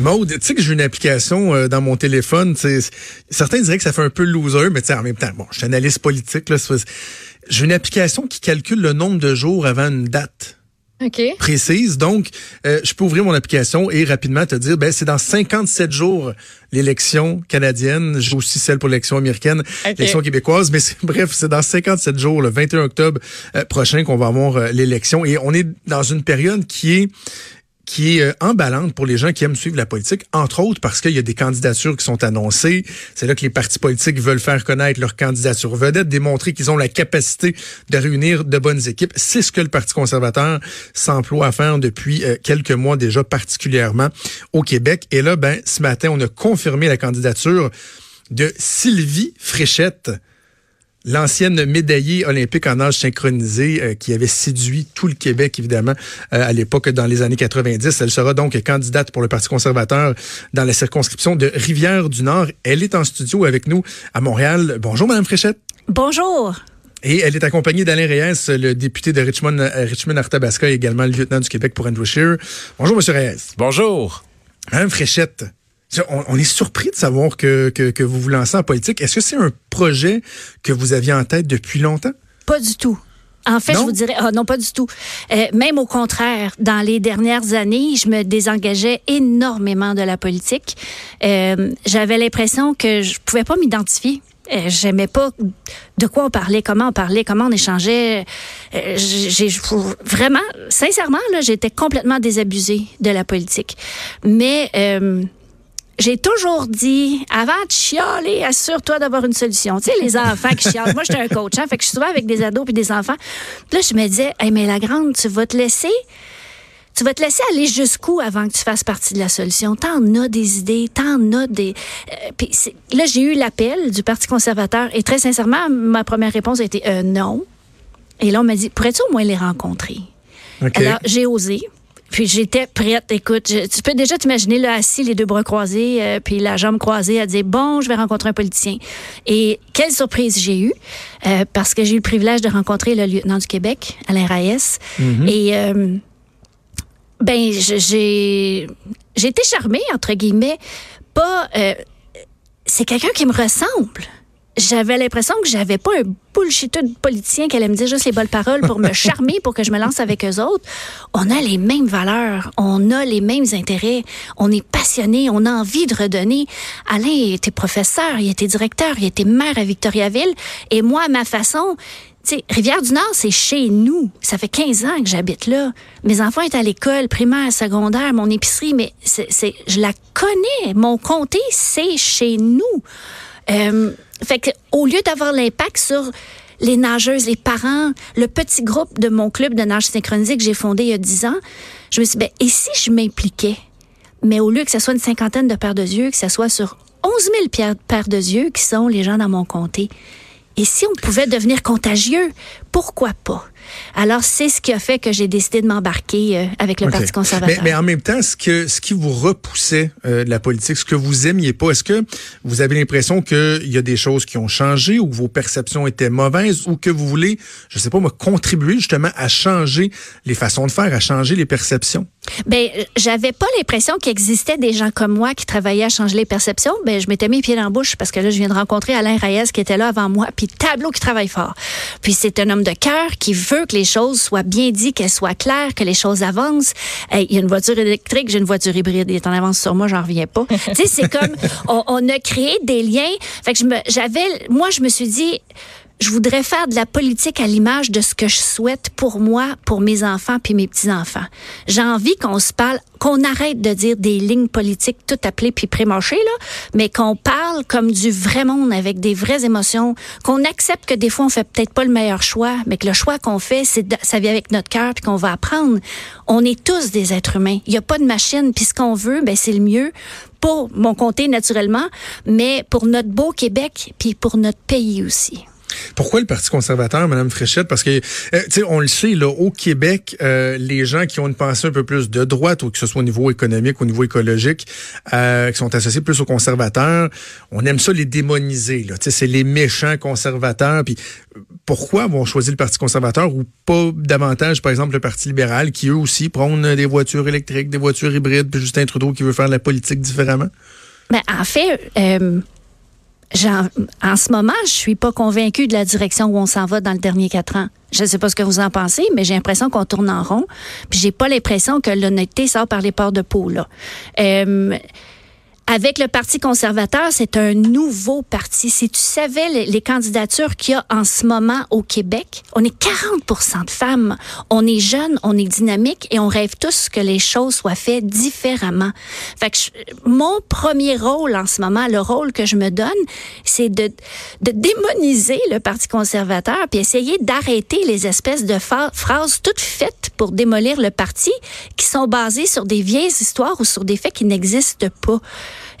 Maude, tu sais que j'ai une application euh, dans mon téléphone. Certains diraient que ça fait un peu loser, mais en même temps, bon, je suis analyste politique. J'ai une application qui calcule le nombre de jours avant une date. précise. Donc, euh, je peux ouvrir mon application et rapidement te dire, ben c'est dans 57 jours l'élection canadienne. J'ai aussi celle pour l'élection américaine, l'élection québécoise. Mais bref, c'est dans 57 jours, le 21 octobre euh, prochain, qu'on va avoir l'élection. Et on est dans une période qui est qui est euh, emballante pour les gens qui aiment suivre la politique, entre autres parce qu'il y a des candidatures qui sont annoncées. C'est là que les partis politiques veulent faire connaître leur candidature vedette, démontrer qu'ils ont la capacité de réunir de bonnes équipes. C'est ce que le Parti conservateur s'emploie à faire depuis euh, quelques mois déjà, particulièrement au Québec. Et là, ben, ce matin, on a confirmé la candidature de Sylvie Fréchette l'ancienne médaillée olympique en âge synchronisé euh, qui avait séduit tout le Québec, évidemment, euh, à l'époque, dans les années 90. Elle sera donc candidate pour le Parti conservateur dans la circonscription de Rivière-du-Nord. Elle est en studio avec nous à Montréal. Bonjour, Madame Fréchette. Bonjour. Et elle est accompagnée d'Alain Reyes, le député de Richmond, euh, Richmond Arthabasca et également le lieutenant du Québec pour Andrew Scheer. Bonjour, Monsieur Reyes. Bonjour. Madame Fréchette, on, est surpris de savoir que, que, vous vous lancez en politique. Est-ce que c'est un projet que vous aviez en tête depuis longtemps? Pas du tout. En fait, je vous dirais, ah, non, pas du tout. Euh, même au contraire, dans les dernières années, je me désengageais énormément de la politique. Euh, j'avais l'impression que je pouvais pas m'identifier. Euh, j'aimais pas de quoi on parlait, comment on parlait, comment on échangeait. j'ai vraiment, sincèrement, j'étais complètement désabusée de la politique. Mais j'ai toujours dit, avant de chialer, assure-toi d'avoir une solution. Tu sais, les enfants qui chialent. Moi, j'étais un coach, hein, fait que je suis souvent avec des ados puis des enfants. là, je me disais, hey, mais la grande, tu vas te laisser tu vas te laisser aller jusqu'où avant que tu fasses partie de la solution? T'en as des idées, t'en as des... Euh, puis là, j'ai eu l'appel du Parti conservateur et très sincèrement, ma première réponse a été euh, non. Et là, on m'a dit, pourrais-tu au moins les rencontrer? Alors, j'ai osé. Puis j'étais prête. Écoute, tu peux déjà t'imaginer là assis, les deux bras croisés, euh, puis la jambe croisée, à dire bon, je vais rencontrer un politicien. Et quelle surprise j'ai eue euh, parce que j'ai eu le privilège de rencontrer le lieutenant du Québec, Alain Raes. Mm-hmm. Et euh, ben j'ai j'ai été charmée entre guillemets. Pas, c'est quelqu'un qui me ressemble j'avais l'impression que j'avais pas un bullshit de politicien qui allait me dire juste les bonnes paroles pour me charmer, pour que je me lance avec eux autres. On a les mêmes valeurs, on a les mêmes intérêts, on est passionné, on a envie de redonner. Alain était professeur, il était directeur, il était maire à Victoriaville, et moi, à ma façon, sais, Rivière-du-Nord, c'est chez nous. Ça fait 15 ans que j'habite là. Mes enfants étaient à l'école, primaire, secondaire, mon épicerie, mais c'est, je la connais. Mon comté, c'est chez nous. Euh, fait que, au lieu d'avoir l'impact sur les nageuses, les parents, le petit groupe de mon club de nage synchronisé que j'ai fondé il y a 10 ans, je me suis dit, ben, et si je m'impliquais? Mais au lieu que ce soit une cinquantaine de paires de yeux, que ce soit sur 11 000 paires de yeux qui sont les gens dans mon comté. Et si on pouvait devenir contagieux, pourquoi pas? Alors, c'est ce qui a fait que j'ai décidé de m'embarquer euh, avec le Parti conservateur. Mais, en même temps, ce, que, ce qui vous repoussait euh, de la politique, ce que vous aimiez pas, est-ce que vous avez l'impression qu'il y a des choses qui ont changé ou que vos perceptions étaient mauvaises ou que vous voulez, je sais pas, me contribuer justement à changer les façons de faire, à changer les perceptions? Ben, j'avais pas l'impression qu'il existait des gens comme moi qui travaillaient à changer les perceptions. Ben, je m'étais mis pied dans la bouche parce que là, je viens de rencontrer Alain Reyes qui était là avant moi, puis Tableau qui travaille fort. Puis c'est un homme de cœur qui veut que les choses soient bien dites, qu'elles soient claires, que les choses avancent. il y a une voiture électrique, j'ai une voiture hybride, il est en avance sur moi, j'en reviens pas. tu sais, c'est comme, on, a créé des liens. Fait que je me, j'avais, moi, je me suis dit, je voudrais faire de la politique à l'image de ce que je souhaite pour moi, pour mes enfants puis mes petits-enfants. J'ai envie qu'on se parle, qu'on arrête de dire des lignes politiques tout appelées puis prémochées, là, mais qu'on parle comme du vrai monde avec des vraies émotions, qu'on accepte que des fois on fait peut-être pas le meilleur choix, mais que le choix qu'on fait, c'est ça vient avec notre cœur puis qu'on va apprendre. On est tous des êtres humains. Il y a pas de machine puis ce qu'on veut, ben c'est le mieux pour mon comté naturellement, mais pour notre beau Québec puis pour notre pays aussi. Pourquoi le Parti conservateur, Madame Fréchette? Parce que, euh, tu sais, on le sait, là, au Québec, euh, les gens qui ont une pensée un peu plus de droite, ou que ce soit au niveau économique, au niveau écologique, euh, qui sont associés plus aux conservateurs, on aime ça les démoniser. Là. Tu sais, c'est les méchants conservateurs. Puis pourquoi vont choisir le Parti conservateur ou pas davantage, par exemple, le Parti libéral, qui eux aussi prônent des voitures électriques, des voitures hybrides, puis Justin Trudeau qui veut faire la politique différemment? Ben, en fait, en ce moment, je suis pas convaincue de la direction où on s'en va dans le dernier quatre ans. Je ne sais pas ce que vous en pensez, mais j'ai l'impression qu'on tourne en rond. Puis j'ai pas l'impression que l'honnêteté sort par les ports de peau là. Euh, avec le Parti conservateur, c'est un nouveau parti. Si tu savais les, candidatures qu'il y a en ce moment au Québec, on est 40% de femmes. On est jeunes, on est dynamique et on rêve tous que les choses soient faites différemment. Fait que mon premier rôle en ce moment, le rôle que je me donne, c'est de, de démoniser le Parti conservateur puis essayer d'arrêter les espèces de phrases toutes faites pour démolir le parti qui sont basées sur des vieilles histoires ou sur des faits qui n'existent pas.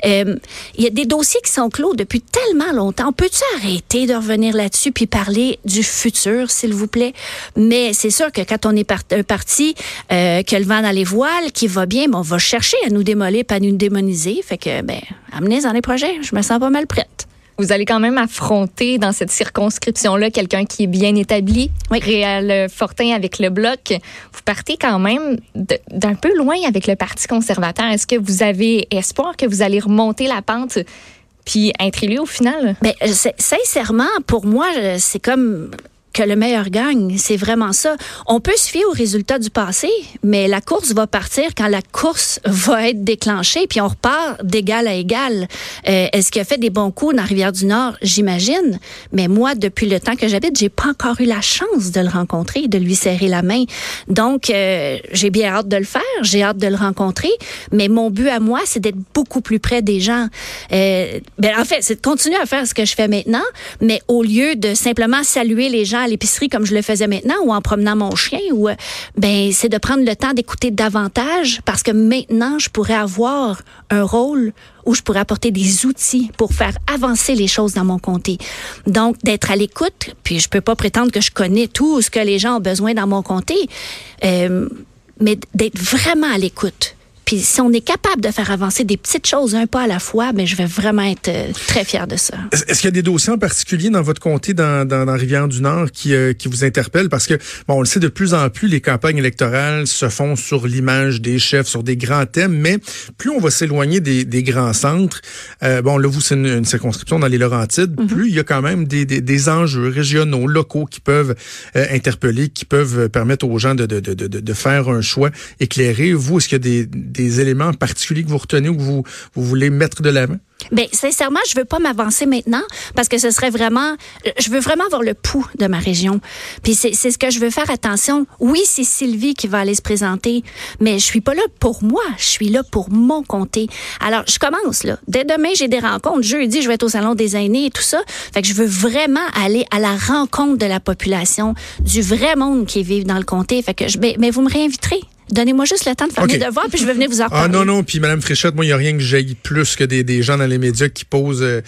Euh, il y a des dossiers qui sont clos depuis tellement longtemps. Peux-tu arrêter de revenir là-dessus puis parler du futur, s'il vous plaît? Mais c'est sûr que quand on est un parti euh, que le vent dans les voiles, qui va bien, on va chercher à nous démolir, pas à nous démoniser. Fait que, ben, amenez dans les projets. Je me sens pas mal prête. Vous allez quand même affronter dans cette circonscription-là quelqu'un qui est bien établi, oui. Réal Fortin avec le bloc. Vous partez quand même d'un peu loin avec le Parti conservateur. Est-ce que vous avez espoir que vous allez remonter la pente puis être élu au final? Ben, sincèrement, pour moi, c'est comme que le meilleur gagne. C'est vraiment ça. On peut se fier aux résultats du passé, mais la course va partir quand la course va être déclenchée, puis on repart d'égal à égal. Euh, Est-ce qu'il a fait des bons coups dans Rivière-du-Nord? J'imagine. Mais moi, depuis le temps que j'habite, j'ai pas encore eu la chance de le rencontrer, de lui serrer la main. Donc, euh, j'ai bien hâte de le faire. J'ai hâte de le rencontrer. Mais mon but à moi, c'est d'être beaucoup plus près des gens. Euh, ben, en fait, c'est de continuer à faire ce que je fais maintenant, mais au lieu de simplement saluer les gens à l'épicerie comme je le faisais maintenant ou en promenant mon chien ou euh, ben c'est de prendre le temps d'écouter davantage parce que maintenant je pourrais avoir un rôle où je pourrais apporter des outils pour faire avancer les choses dans mon comté. Donc d'être à l'écoute, puis je peux pas prétendre que je connais tout ce que les gens ont besoin dans mon comté, euh, mais d'être vraiment à l'écoute puis si on est capable de faire avancer des petites choses un pas à la fois, ben je vais vraiment être euh, très fier de ça. Est-ce qu'il y a des dossiers en particulier dans votre comté, dans, dans, dans Rivière-du-Nord, qui, euh, qui vous interpellent? Parce que, bon, on le sait, de plus en plus, les campagnes électorales se font sur l'image des chefs, sur des grands thèmes, mais plus on va s'éloigner des, des, grands centres, euh, bon, là, vous, c'est une, circonscription dans les Laurentides, mm-hmm. plus il y a quand même des, des, des enjeux régionaux, locaux qui peuvent interpeller, qui peuvent permettre aux gens de, de, de, de, faire un choix éclairé. Vous, est-ce qu'il y a des des éléments particuliers que vous retenez ou que vous, voulez mettre de l'avant? Ben sincèrement, je veux pas m'avancer maintenant parce que ce serait vraiment, je veux vraiment avoir le pouls de ma région. Puis c'est ce que je veux faire attention. Oui, c'est Sylvie qui va aller se présenter, mais je suis pas là pour moi. Je suis là pour mon comté. Alors je commence là. Dès demain, j'ai des rencontres. Jeudi, je vais être au salon des aînés et tout ça. Fait que je veux vraiment aller à la rencontre de la population, du vrai monde qui vit dans le comté. Fait que je, mais, mais vous me réinviterez. Donnez-moi juste le temps de faire mes devoirs, puis je vais venir vous en parler. Ah non, non, puis Mme Fréchette, moi, il n'y a rien que j'aille plus que des, des, gens dans les médias qui posent euh,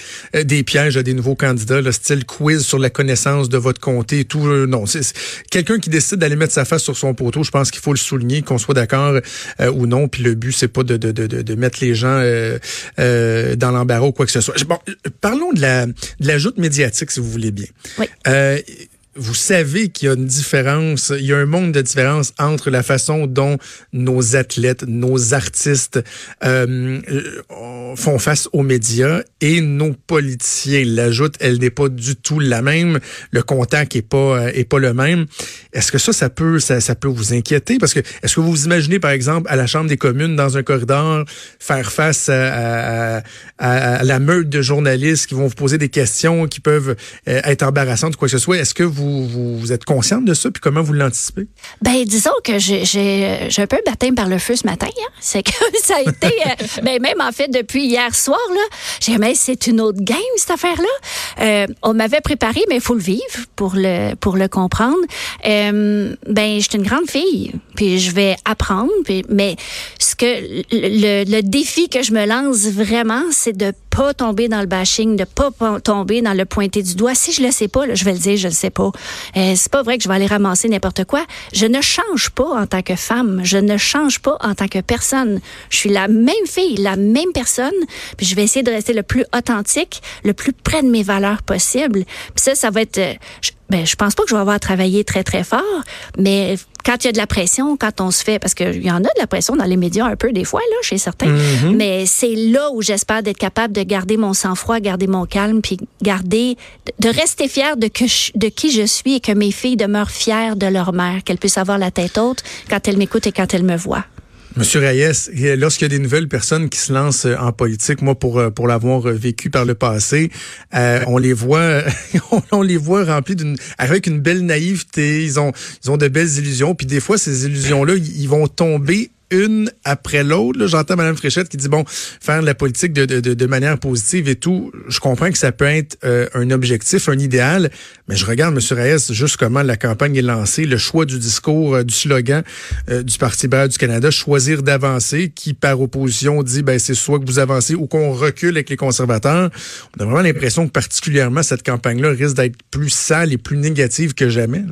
des pièges à des nouveaux candidats, le style quiz sur la connaissance de votre comté et tout. Euh, non, c'est quelqu'un qui décide d'aller mettre sa face sur son poteau, je pense qu'il faut le souligner, qu'on soit d'accord euh, ou non, puis le but, c'est pas de, de, de, de, mettre les gens dans l'embarras ou quoi que ce soit. Bon, parlons de la, de la joute médiatique, si vous voulez bien. Oui vous savez qu'il y a une différence, il y a un monde de différence entre la façon dont nos athlètes, nos artistes euh, euh, font face aux médias et nos politiciens. L'ajoute, elle n'est pas du tout la même. Le contact est pas est pas le même. Est-ce que ça, ça peut ça, ça peut vous inquiéter? Parce que est-ce que vous vous imaginez par exemple à la Chambre des communes dans un corridor faire face à, à, à la meute de journalistes qui vont vous poser des questions qui peuvent euh, être embarrassantes ou quoi que ce soit? Est-ce que vous, vous, êtes consciente de ça puis comment vous l'anticipez? Ben, disons que j'ai un peu baptême par le feu ce matin. Hein. C'est que ça a été, euh, ben, même en fait, depuis hier soir, là, j'ai mais c'est une autre game, cette affaire-là. Euh, on m'avait préparé, mais il faut le vivre pour le, pour le comprendre. Euh, ben, je suis une grande fille, puis je vais apprendre, puis, mais ce que le, le défi que je me lance vraiment, c'est de pas tomber dans le bashing, de pas tomber dans le pointer du doigt. Si je le sais pas, là, je vais le dire, je le sais pas. Euh, c'est pas vrai que je vais aller ramasser n'importe quoi. Je ne change pas en tant que femme. Je ne change pas en tant que personne. Je suis la même fille, la même personne. Puis je vais essayer de rester le plus authentique, le plus près de mes valeurs possible. Puis ça, ça va être. Euh, ben, je pense pas que je vais avoir à travailler très, très fort, mais quand il y a de la pression, quand on se fait, parce qu'il y en a de la pression dans les médias un peu des fois, là, chez certains, mm-hmm. mais c'est là où j'espère d'être capable de garder mon sang-froid, garder mon calme, puis garder, de rester fière de, de qui je suis et que mes filles demeurent fières de leur mère, qu'elles puissent avoir la tête haute quand elles m'écoutent et quand elles me voient. Monsieur Reyes, lorsqu'il y a des nouvelles personnes qui se lancent euh, en politique, moi pour euh, l'avoir euh, vécu par le passé, on les voit on les voit remplis d'une avec une belle naïveté, ils ont ils ont de belles illusions, puis des fois ces illusions là, ils vont tomber une après l'autre. J'entends Mme Fréchette qui dit, bon, faire la politique de, de, manière positive et tout, je comprends que ça peut être euh, un objectif, un idéal, mais je regarde, M. Reyes, juste comment la campagne est lancée, le choix du discours, euh, du slogan euh, du Parti libéral du Canada, choisir d'avancer, qui par opposition dit, ben c'est soit que vous avancez ou qu'on recule avec les conservateurs. On a vraiment l'impression que particulièrement cette campagne-là risque d'être plus sale et plus négative que jamais.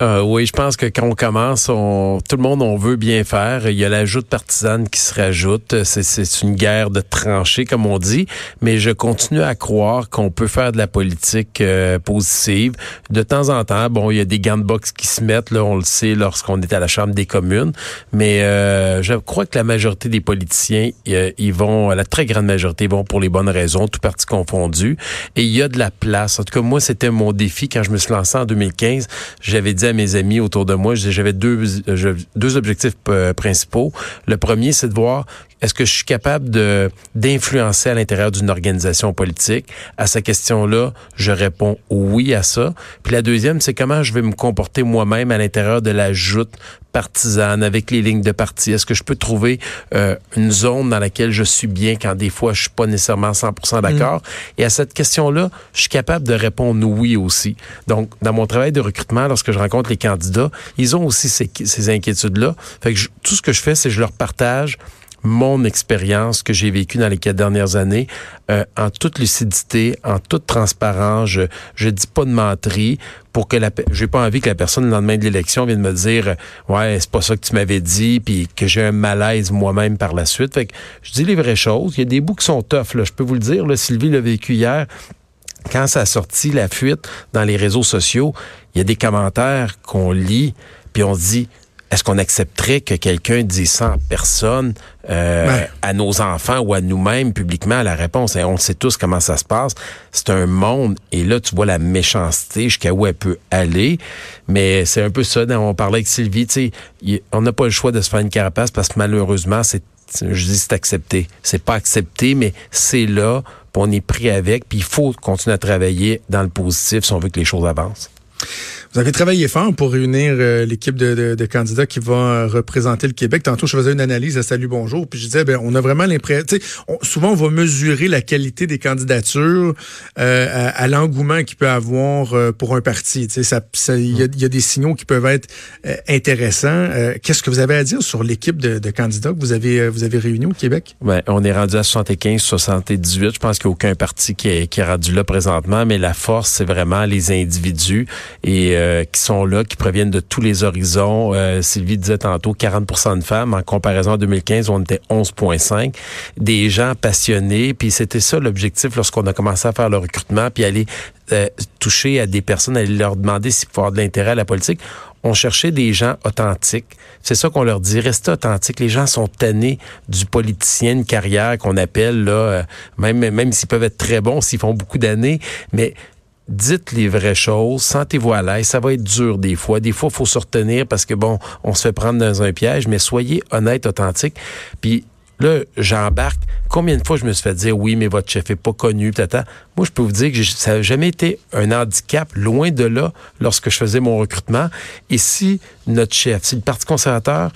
oui, je pense que quand on commence, tout le monde, on veut bien faire. Il y a la ajoute partisane qui se rajoute. C'est une guerre de tranchées, comme on dit. Mais je continue à croire qu'on peut faire de la politique euh, positive. De temps en temps, bon, il y a des gants de boxe qui se mettent, là, on le sait, lorsqu'on est à la Chambre des communes. Mais euh, je crois que la majorité des politiciens, ils vont, la très grande majorité, vont pour les bonnes raisons, tout parti confondu. Et il y a de la place. En tout cas, moi, c'était mon défi quand je me suis lancé en 2015. J'avais dit à mes amis autour de moi, j'avais deux, deux objectifs euh, principaux. Le premier, c'est de voir est-ce que je suis capable de d'influencer à l'intérieur d'une organisation politique? À cette question-là, je réponds oui à ça. Puis la deuxième, c'est comment je vais me comporter moi-même à l'intérieur de la joute partisane avec les lignes de parti? Est-ce que je peux trouver euh, une zone dans laquelle je suis bien quand des fois je suis pas nécessairement 100% d'accord? Mm. Et à cette question-là, je suis capable de répondre oui aussi. Donc, dans mon travail de recrutement, lorsque je rencontre les candidats, ils ont aussi ces, ces inquiétudes-là. Fait que tout ce que je fais, c'est que je leur partage mon expérience que j'ai vécue dans les quatre dernières années euh, en toute lucidité, en toute transparence. Je je dis pas de menterie pour que la j'ai pas envie que la personne le lendemain de l'élection vienne me dire ouais c'est pas ça que tu m'avais dit puis que j'ai un malaise moi-même par la suite. Je dis les vraies choses. Il y a des bouts qui sont tough je peux vous le dire. Sylvie l'a vécu hier quand ça a sorti la fuite dans les réseaux sociaux, il y a des commentaires qu'on lit puis on se dit est-ce qu'on accepterait que quelqu'un dise ça en personne euh, à nos enfants ou à nous-mêmes publiquement? La réponse? Est on sait tous comment ça se passe. C'est un monde et là tu vois la méchanceté jusqu'à où elle peut aller. Mais c'est un peu ça. On parlait avec Sylvie, tu sais, on n'a pas le choix de se faire une carapace parce que malheureusement c'est je dis c'est accepté. C'est pas accepté, mais c'est là, on est pris avec, puis il faut continuer à travailler dans le positif si on veut que les choses avancent. Vous avez travaillé fort pour réunir euh, l'équipe de, candidats qui va euh, représenter le Québec. Tantôt, je faisais une analyse à Salut Bonjour, puis je disais, ben, on a vraiment l'impression, souvent on va mesurer la qualité des candidatures euh, à, l'engouement qu'il peut avoir pour un parti. Il ça, y, y, a des signaux qui peuvent être intéressants. Qu'est-ce que vous avez à dire sur l'équipe de, candidats que vous avez vous avez réunis au Québec? Ben, on est rendu à 75, 78. Je pense qu'il n'y a aucun parti qui est, qui est rendu là présentement, mais la force, c'est vraiment les individus et euh, qui sont là, qui proviennent de tous les horizons. Euh, Sylvie disait tantôt 40% de femmes. En comparaison à 2015, on était 11,5. Des gens passionnés. Puis c'était ça l'objectif lorsqu'on a commencé à faire le recrutement, puis aller euh, toucher à des personnes, aller leur demander s'il faut avoir de l'intérêt à la politique. On cherchait des gens authentiques. C'est ça qu'on leur dit. Restez authentiques. Les gens sont tannés du politicien de carrière qu'on appelle là, même même s'ils peuvent être très bons, s'ils font beaucoup d'années, mais dites les vraies choses, sentez-vous à l'aise, ça va être dur des fois. Des fois, il faut se retenir parce que bon, on se fait prendre dans un piège, mais soyez honnête, authentique. Puis là, j'embarque. Combien de fois je me suis fait dire oui, mais votre chef est pas connu, tata. Moi, je peux vous dire que ça n'a jamais été un handicap, loin de là, lorsque je faisais mon recrutement. Et si notre chef, si le Parti conservateur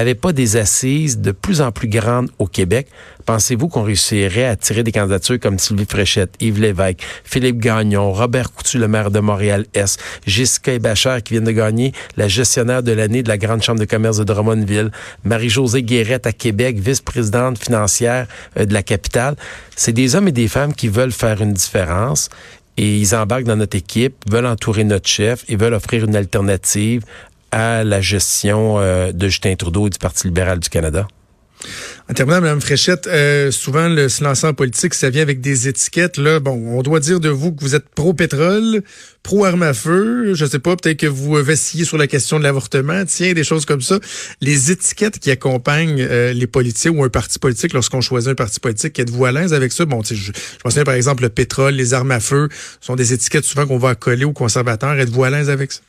avait pas des assises de plus en plus grandes au Québec, pensez-vous qu'on réussirait à attirer des candidatures comme Sylvie Fréchette, Yves Lévesque, Philippe Gagnon, Robert Coutu, le maire de Montréal-Est, Jessica Ebacher qui vient de gagner la gestionnaire de l'année de la Grande Chambre de commerce de Drummondville, Marie-Josée Guérette à Québec, vice-présidente financière euh, de la capitale. C'est des hommes et des femmes qui veulent faire une différence et ils embarquent dans notre équipe, veulent entourer notre chef et veulent offrir une alternative à la gestion euh, de Justin Trudeau et du Parti libéral du Canada? En terminant, Mme Fréchette, euh, souvent le se lancer en politique, ça vient avec des étiquettes. Là, bon, on doit dire de vous que vous êtes pro-pétrole, pro-arme à feu. Je sais pas, peut-être que vous vacillez sur la question de l'avortement. Tiens, des choses comme ça. Les étiquettes qui accompagnent euh, les politiciens ou un parti politique lorsqu'on choisit un parti politique, êtes-vous à l'aise avec ça? Bon, je, je pense par exemple le pétrole, les armes à feu sont des étiquettes souvent qu'on va coller aux conservateurs. Êtes-vous à l'aise avec ça?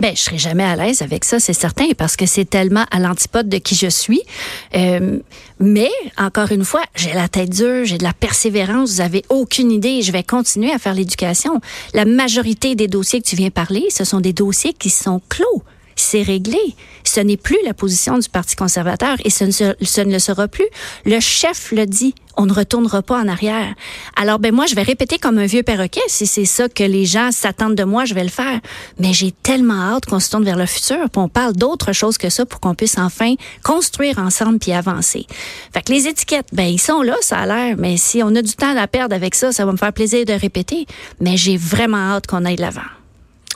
Ben, je serai jamais à l'aise avec ça, c'est certain, parce que c'est tellement à l'antipode de qui je suis. Euh, mais, encore une fois, j'ai la tête dure, j'ai de la persévérance, vous avez aucune idée, je vais continuer à faire l'éducation. La majorité des dossiers que tu viens parler, ce sont des dossiers qui sont clos c'est réglé. Ce n'est plus la position du Parti conservateur et ce ne, ne le sera plus. Le chef le dit. On ne retournera pas en arrière. Alors, ben moi, je vais répéter comme un vieux perroquet. Si c'est ça que les gens s'attendent de moi, je vais le faire. Mais j'ai tellement hâte qu'on se tourne vers le futur, puis on parle d'autre chose que ça pour qu'on puisse enfin construire ensemble puis avancer. Fait que les étiquettes, ben ils sont là, ça a l'air. Mais si on a du temps à perdre avec ça, ça va me faire plaisir de répéter. Mais j'ai vraiment hâte qu'on aille de l'avant.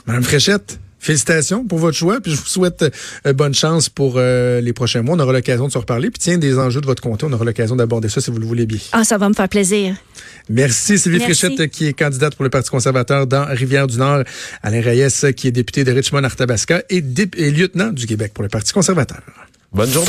Madame Fréchette, Félicitations pour votre choix, puis je vous souhaite euh, bonne chance pour euh, les prochains mois. On aura l'occasion de se reparler. Puis tiens, des enjeux de votre comté, on aura l'occasion d'aborder ça si vous le voulez bien. Ah, ça va me faire plaisir. Merci Sylvie Fréchette, qui est candidate pour le Parti conservateur dans Rivière-du-Nord. Alain Reyes, qui est député de Richmond-Arthabasca et, et lieutenant du Québec pour le Parti conservateur. Bonne journée.